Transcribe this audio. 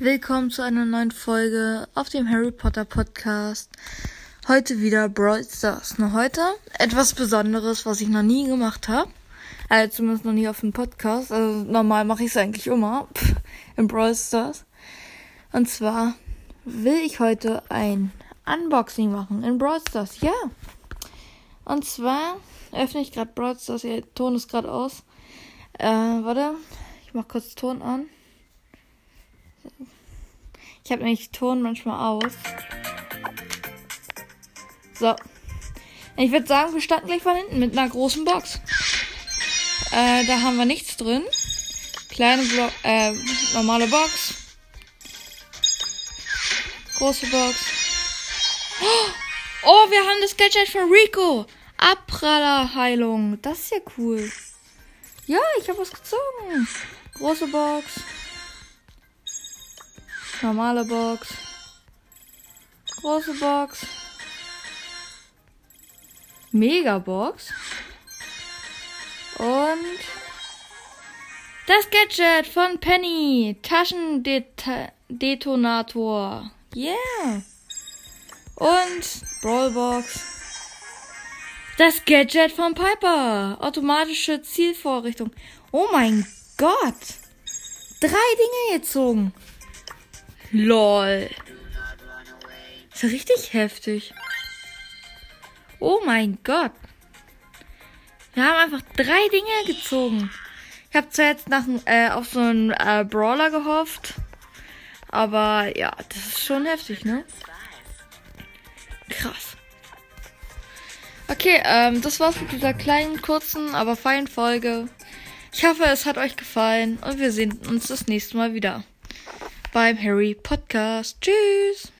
Willkommen zu einer neuen Folge auf dem Harry Potter Podcast. Heute wieder Brawl Stars. Nur heute etwas Besonderes, was ich noch nie gemacht habe. Also zumindest noch nie auf dem Podcast. Also normal mache ich es eigentlich immer pff, in Brawl Stars. Und zwar will ich heute ein Unboxing machen in Brawl Stars. Ja. Und zwar öffne ich gerade Brawl Stars. Der Ton ist gerade aus. Äh, warte. Ich mach kurz Ton an. Ich habe nämlich Ton manchmal aus. So. Ich würde sagen, wir starten gleich von hinten mit einer großen Box. Äh, da haben wir nichts drin. Kleine Blo äh, normale Box. Große Box. Oh, wir haben das Gadget von Rico. Abprallerheilung. Das ist ja cool. Ja, ich habe was gezogen. Große Box. Normale Box. Große Box. Megabox. Und das Gadget von Penny. Taschendetonator. Yeah. Und Brawlbox. Das Gadget von Piper. Automatische Zielvorrichtung. Oh mein Gott. Drei Dinge gezogen. Lol. Ist ja richtig heftig. Oh mein Gott. Wir haben einfach drei Dinge gezogen. Ich habe zwar jetzt nach, äh, auf so einen äh, Brawler gehofft. Aber ja, das ist schon heftig, ne? Krass. Okay, ähm, das war's mit dieser kleinen, kurzen, aber feinen Folge. Ich hoffe, es hat euch gefallen und wir sehen uns das nächste Mal wieder beim Harry Podcast. Tschüss!